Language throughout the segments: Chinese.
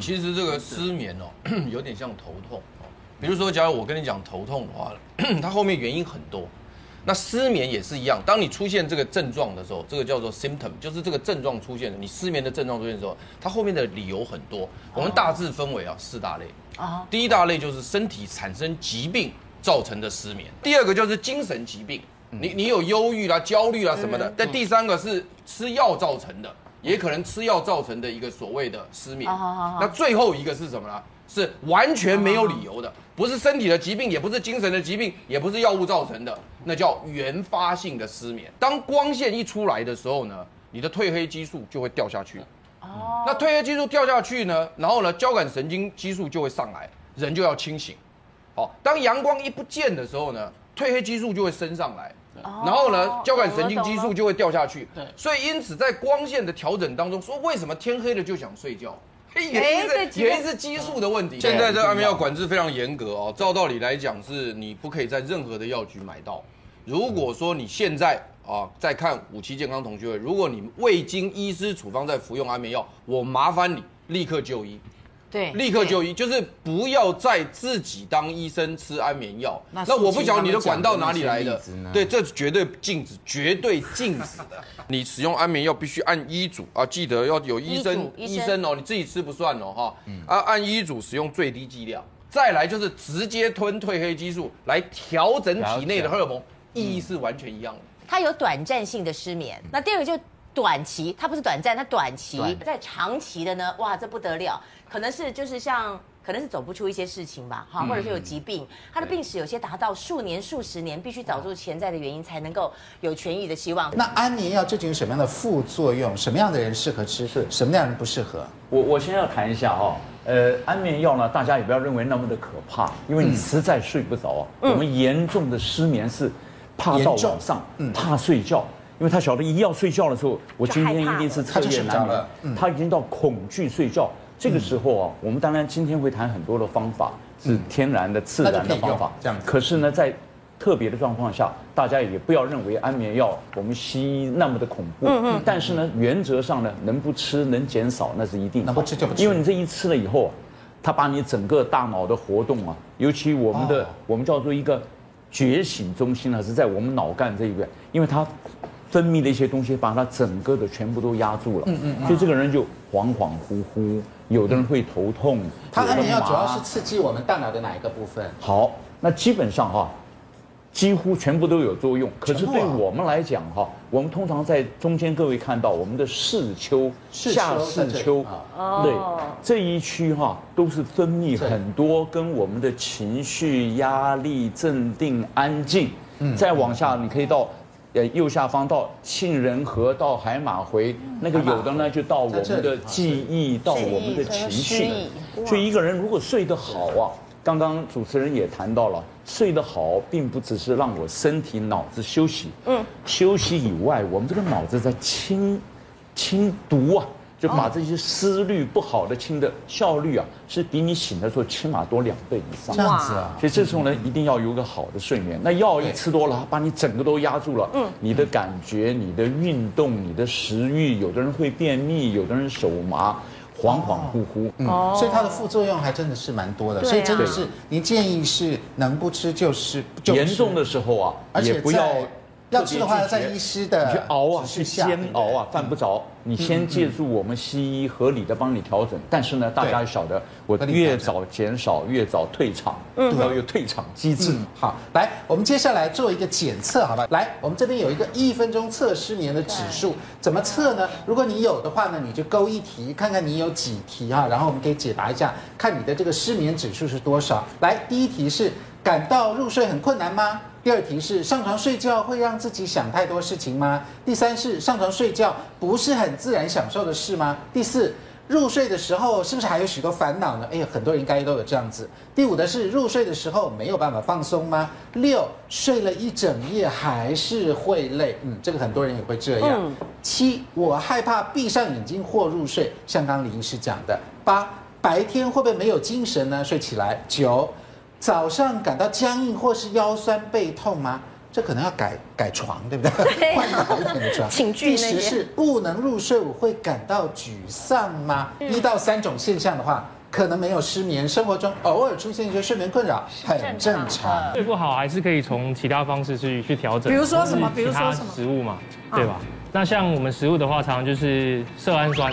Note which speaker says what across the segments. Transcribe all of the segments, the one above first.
Speaker 1: 其实这个失眠哦，有点像头痛哦。比如说，假如我跟你讲头痛的话，它后面原因很多。那失眠也是一样，当你出现这个症状的时候，这个叫做 symptom，就是这个症状出现了，你失眠的症状出现的时候，它后面的理由很多。我们大致分为啊四大类啊。第一大类就是身体产生疾病造成的失眠，第二个就是精神疾病，你你有忧郁啦、焦虑啦什么的。但第三个是吃药造成的，也可能吃药造成的一个所谓的失眠。那最后一个是什么呢？是完全没有理由的，不是身体的疾病，也不是精神的疾病，也不是药物造成的，那叫原发性的失眠。当光线一出来的时候呢，你的褪黑激素就会掉下去。哦，那褪黑激素掉下去呢，然后呢，交感神经激素就会上来，人就要清醒。好，当阳光一不见的时候呢，褪黑激素就会升上来，然后呢，交感神经激素就会掉下去。对，所以因此在光线的调整当中，说为什么天黑了就想睡觉？原因是原因是激素的问题。现在这个安眠药管制非常严格哦，照道理来讲是你不可以在任何的药局买到。如果说你现在啊在看五期健康同学会，如果你未经医师处方在服用安眠药，我麻烦你立刻就医。对，立刻就医，就是不要再自己当医生吃安眠药。那我不晓得你的管道哪里来的？对，这绝对禁止，绝对禁止的。你使用安眠药必须按医嘱啊，记得要有医生医生哦，你自己吃不算哦哈。嗯啊，按医嘱使用最低剂量。再来就是直接吞褪黑激素来调整体内的荷尔蒙，意义是完全一样的。
Speaker 2: 它有短暂性的失眠。那第二个就短期，它不是短暂，它短期。在长期的呢，哇，这不得了。可能是就是像，可能是走不出一些事情吧，哈，或者是有疾病，他的病史有些达到数年、数十年，必须找出潜在的原因，才能够有痊愈的希望。
Speaker 3: 那安眠药究竟有什么样的副作用？什么样的人适合吃？是什么样的人不适合？
Speaker 4: 我我先要谈一下哈，呃，安眠药呢，大家也不要认为那么的可怕，因为你实在睡不着啊。我们严重的失眠是怕到晚上，怕睡觉，因为他晓得一要睡觉的时候，我今天一定是彻夜难眠，他已经到恐惧睡觉。这个时候啊，我们当然今天会谈很多的方法，是天然的、自然的方法。这样。可是呢，在特别的状况下，大家也不要认为安眠药我们西医那么的恐怖。嗯嗯。但是呢，原则上呢，能不吃能减少那是一定的。不吃就不吃。因为你这一吃了以后，啊它把你整个大脑的活动啊，尤其我们的我们叫做一个觉醒中心呢，是在我们脑干这一边，因为它。分泌的一些东西，把它整个的全部都压住了。嗯嗯。所以这个人就恍恍惚惚，有的人会头痛。
Speaker 3: 他安眠药主要是刺激我们大脑的哪一个部分？
Speaker 4: 好，那基本上哈，几乎全部都有作用。可是对我们来讲哈，我们通常在中间各位看到我们的视丘、下视丘，对这一区哈，都是分泌很多跟我们的情绪、压力、镇定、安静。嗯。再往下，你可以到。呃，右下方到杏仁核，到海马回，那个有的呢就到我们的记忆，到我们的情绪。所以一个人如果睡得好啊，刚刚主持人也谈到了，睡得好并不只是让我身体脑子休息，嗯，休息以外，我们这个脑子在清清毒啊。就把这些思虑不好的清的效率啊，是比你醒的时候起码多两倍以上。
Speaker 3: 这样子啊，
Speaker 4: 所以这时候呢，一定要有个好的睡眠。那药一吃多了，把你整个都压住了。嗯，你的感觉、你的运动、你的食欲，有的人会便秘，有的人手麻，恍恍惚惚。
Speaker 3: 嗯，所以它的副作用还真的是蛮多的。所以真的是，您建议是能不吃就是。
Speaker 4: 严重的时候啊，也不要。
Speaker 3: 要吃的话，要在医师的
Speaker 4: 你去熬啊，去煎熬啊，犯不着。你先借助我们西医合理的帮你调整。但是呢，大家要晓得，我越早减少，越早退场，都要有退场机制。
Speaker 3: 好，来，我们接下来做一个检测，好吧？来，我们这边有一个一分钟测失眠的指数，怎么测呢？如果你有的话呢，你就勾一题，看看你有几题哈，然后我们可以解答一下，看你的这个失眠指数是多少。来，第一题是感到入睡很困难吗？第二题是上床睡觉会让自己想太多事情吗？第三是上床睡觉不是很自然享受的事吗？第四，入睡的时候是不是还有许多烦恼呢？哎呀，很多人应该都有这样子。第五的是入睡的时候没有办法放松吗？六，睡了一整夜还是会累？嗯，这个很多人也会这样。七，我害怕闭上眼睛或入睡，像刚李医师讲的。八，白天会不会没有精神呢？睡起来。九。早上感到僵硬或是腰酸背痛吗？这可能要改改床，对不对？换好一点的床。
Speaker 2: 请
Speaker 3: 第十是不能入睡，我会感到沮丧吗？嗯、一到三种现象的话，可能没有失眠，生活中偶尔出现一些睡眠困扰，很正常。
Speaker 5: 睡不好还是可以从其他方式去去调整，
Speaker 6: 比如说什么？比如说什么？
Speaker 5: 食物嘛，对吧？那像我们食物的话，常常就是色氨酸。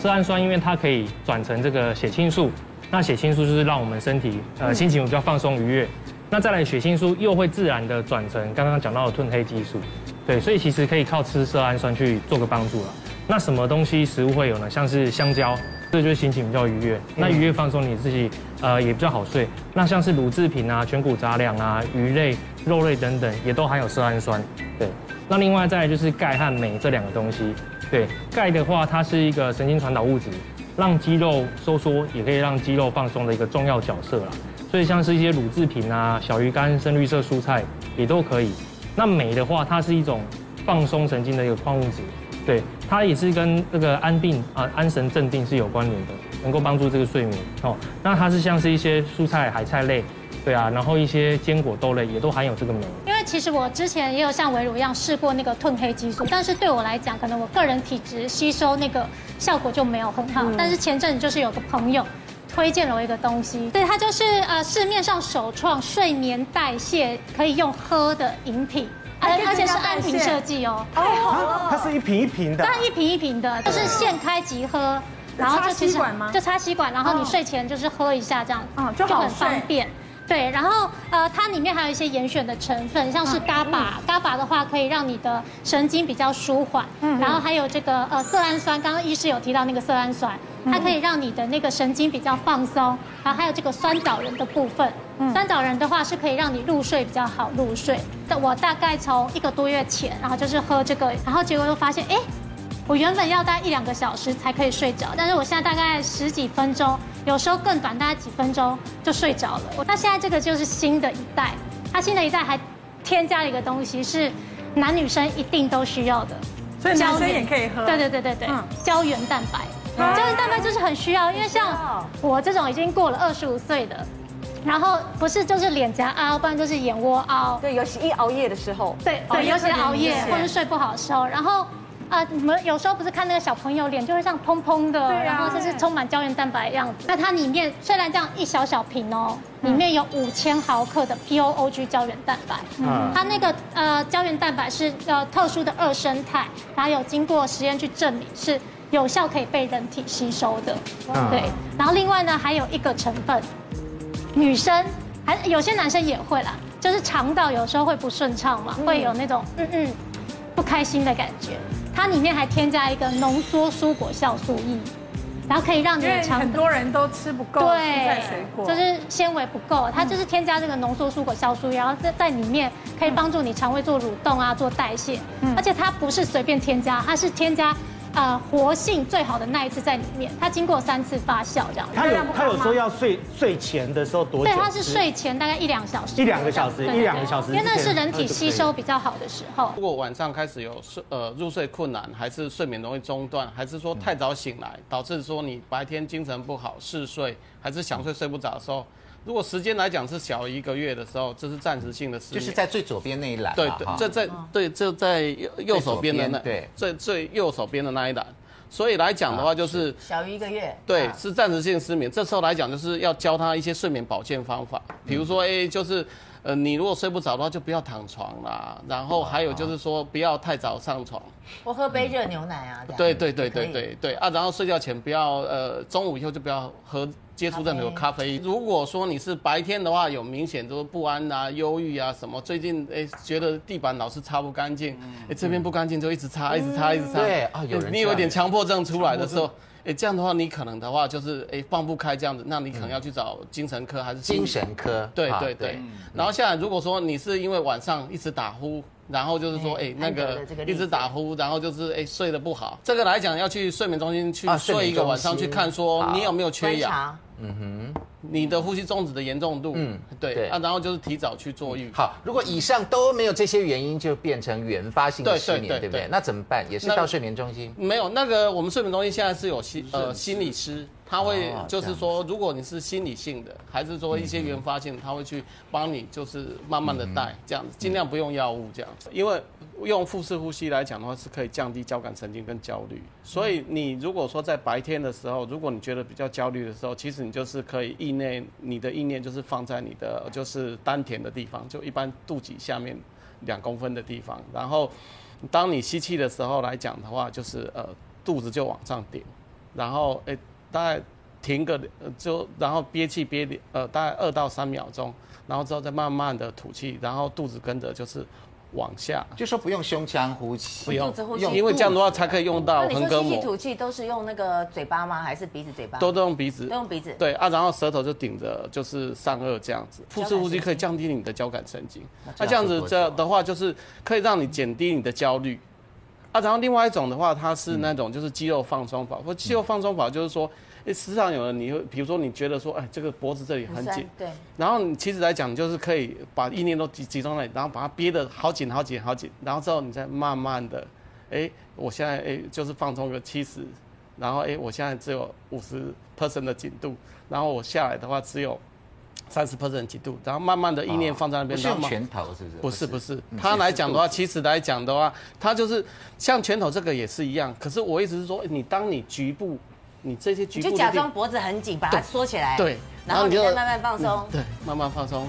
Speaker 5: 色氨酸因为它可以转成这个血清素，那血清素就是让我们身体呃心情比较放松愉悦。那再来血清素又会自然的转成刚刚讲到的褪黑激素，对，所以其实可以靠吃色氨酸去做个帮助了。那什么东西食物会有呢？像是香蕉。这就是心情比较愉悦，那愉悦放松，你自己呃也比较好睡。那像是乳制品啊、全谷杂粮啊、鱼类、肉类等等，也都含有色氨酸。对，那另外再来就是钙和镁这两个东西。对，钙的话，它是一个神经传导物质，让肌肉收缩，也可以让肌肉放松的一个重要角色啦。所以像是一些乳制品啊、小鱼干、深绿色蔬菜也都可以。那镁的话，它是一种放松神经的一个矿物质。对，它也是跟这个安定啊、安神镇定是有关联的，能够帮助这个睡眠哦。那它是像是一些蔬菜、海菜类，对啊，然后一些坚果、豆类也都含有这个镁。
Speaker 7: 因为其实我之前也有像维鲁一样试过那个褪黑激素，但是对我来讲，可能我个人体质吸收那个效果就没有很好。嗯、但是前阵子就是有个朋友推荐了我一个东西，对，它就是呃市面上首创睡眠代谢可以用喝的饮品。而且是按瓶设计哦，
Speaker 6: 哦，它是一瓶一瓶的，
Speaker 7: 但一瓶一瓶的，就是现开即喝，然后就其实就插吸管，然后你睡前就是喝一下这样子，就很方便。对，然后呃，它里面还有一些严选的成分，像是嘎巴，嘎巴的话可以让你的神经比较舒缓，嗯，然后还有这个呃色氨酸，刚刚医师有提到那个色氨酸，它可以让你的那个神经比较放松，然后还有这个酸枣仁的部分，酸枣仁的话是可以让你入睡比较好入睡。我大概从一个多月前，然后就是喝这个，然后结果又发现，哎。我原本要待一两个小时才可以睡着，但是我现在大概十几分钟，有时候更短，大概几分钟就睡着了。那现在这个就是新的一代，它新的一代还添加了一个东西，是男女生一定都需要的，
Speaker 6: 所以男生也可以喝。
Speaker 7: 对对对对对，胶原蛋白，胶原蛋白就是很需要，因为像我这种已经过了二十五岁的，然后不是就是脸颊凹，不然就是眼窝凹。
Speaker 2: 对，尤其一熬夜的时候。
Speaker 7: 对对，尤其熬夜或者睡不好的时候，然后。啊，你们有时候不是看那个小朋友脸就会像蓬蓬的，然后就是充满胶原蛋白的样子。那它里面虽然这样一小小瓶哦，里面有五千毫克的 POOG 胶原蛋白。嗯，它那个呃胶原蛋白是呃特殊的二生态，然后有经过实验去证明是有效可以被人体吸收的。对，然后另外呢还有一个成分，女生还有些男生也会啦，就是肠道有时候会不顺畅嘛，会有那种嗯嗯不开心的感觉。它里面还添加一个浓缩蔬果酵素液然后可以让你的肠
Speaker 6: 很多人都吃不够蔬菜，水果，
Speaker 7: 就是纤维不够，它就是添加这个浓缩蔬果酵素液然后在在里面可以帮助你肠胃做蠕动啊，做代谢，而且它不是随便添加，它是添加。呃，活性最好的那一次在里面，它经过三次发酵这样。
Speaker 8: 他有他有说要睡睡前的时候多久？
Speaker 7: 对，它是睡前大概一两小时。
Speaker 8: 一两个小时，一两个小时。
Speaker 7: 因为那是人体吸收比较好的时候。
Speaker 9: 如果晚上开始有睡呃入睡困难，还是睡眠容易中断，还是说太早醒来，导致说你白天精神不好、嗜睡，还是想睡睡不着的时候。如果时间来讲是小一个月的时候，这是暂时性的失眠，
Speaker 3: 就是在最左边那一栏。
Speaker 9: 对对，这在对这在右右手边的那对最最右手边的那一栏。所以来讲的话，就是
Speaker 2: 小于一个月，
Speaker 9: 对，是暂时性失眠。这时候来讲，就是要教他一些睡眠保健方法，比如说，哎，就是。呃，你如果睡不着的话，就不要躺床啦。然后还有就是说，不要太早上床。
Speaker 2: 我喝杯热牛奶啊。
Speaker 9: 对对对对对对啊！然后睡觉前不要呃，中午以后就不要喝接触任何咖啡。如果说你是白天的话，有明显就是不安啊、忧郁啊什么，最近哎觉得地板老是擦不干净，哎这边不干净就一直擦、一直擦、一直擦。对啊，有人。你有点强迫症出来的时候。哎，这样的话，你可能的话就是哎放不开这样子，那你可能要去找精神科还是
Speaker 3: 精神科？
Speaker 9: 对对对。然后现在如果说你是因为晚上一直打呼，然后就是说哎那个一直打呼，然后就是哎睡得不好，这个来讲要去睡眠中心去睡一个晚上去看说你有没有缺氧。嗯哼，你的呼吸中止的严重度，嗯，对啊，然后就是提早去做预。
Speaker 3: 好，如果以上都没有这些原因，就变成原发性的失眠，对不对？那怎么办？也是到睡眠中心？
Speaker 9: 没有，那个我们睡眠中心现在是有心呃心理师。他会就是说，如果你是心理性的，还是说一些原发性，他会去帮你，就是慢慢的带这样子，尽量不用药物这样子。因为用腹式呼吸来讲的话，是可以降低交感神经跟焦虑。所以你如果说在白天的时候，如果你觉得比较焦虑的时候，其实你就是可以意念，你的意念就是放在你的就是丹田的地方，就一般肚脐下面两公分的地方。然后当你吸气的时候来讲的话，就是呃肚子就往上顶，然后诶。大概停个就，然后憋气憋呃大概二到三秒钟，然后之后再慢慢的吐气，然后肚子跟着就是往下，
Speaker 3: 就说不用胸腔呼吸，
Speaker 9: 不用，因为这样的话才可以用到横膈膜。那你说吸气
Speaker 2: 吐气都是用那个嘴巴吗？还是鼻子嘴巴？
Speaker 9: 都都用鼻子，
Speaker 2: 都用鼻子。
Speaker 9: 对啊，然后舌头就顶着就是上颚这样子，腹式呼吸可以降低你的交感神经。那这样子这的话就是可以让你减低你的焦虑。啊，然后另外一种的话，它是那种就是肌肉放松法，或肌肉放松法就是说，诶，实际上有人你会，比如说你觉得说，哎，这个脖子这里很紧，
Speaker 2: 对，
Speaker 9: 然后你其实来讲，就是可以把意念都集集中在，然后把它憋得好紧好紧好紧，然后之后你再慢慢的，哎，我现在哎就是放松个七十，然后哎我现在只有五十 percent 的紧度，然后我下来的话只有。三十 percent 几度，然后慢慢的意念放在那边。不
Speaker 3: 是用拳头是不是？
Speaker 9: 不是不是，他来讲的话，其实来讲的话，他就是像拳头这个也是一样。可是我意思是说，你当你局部，你这些局部，
Speaker 2: 就假装脖子很紧，把它缩起来。
Speaker 9: 对，
Speaker 2: 然后你就慢慢放松。
Speaker 9: 对，慢慢放松。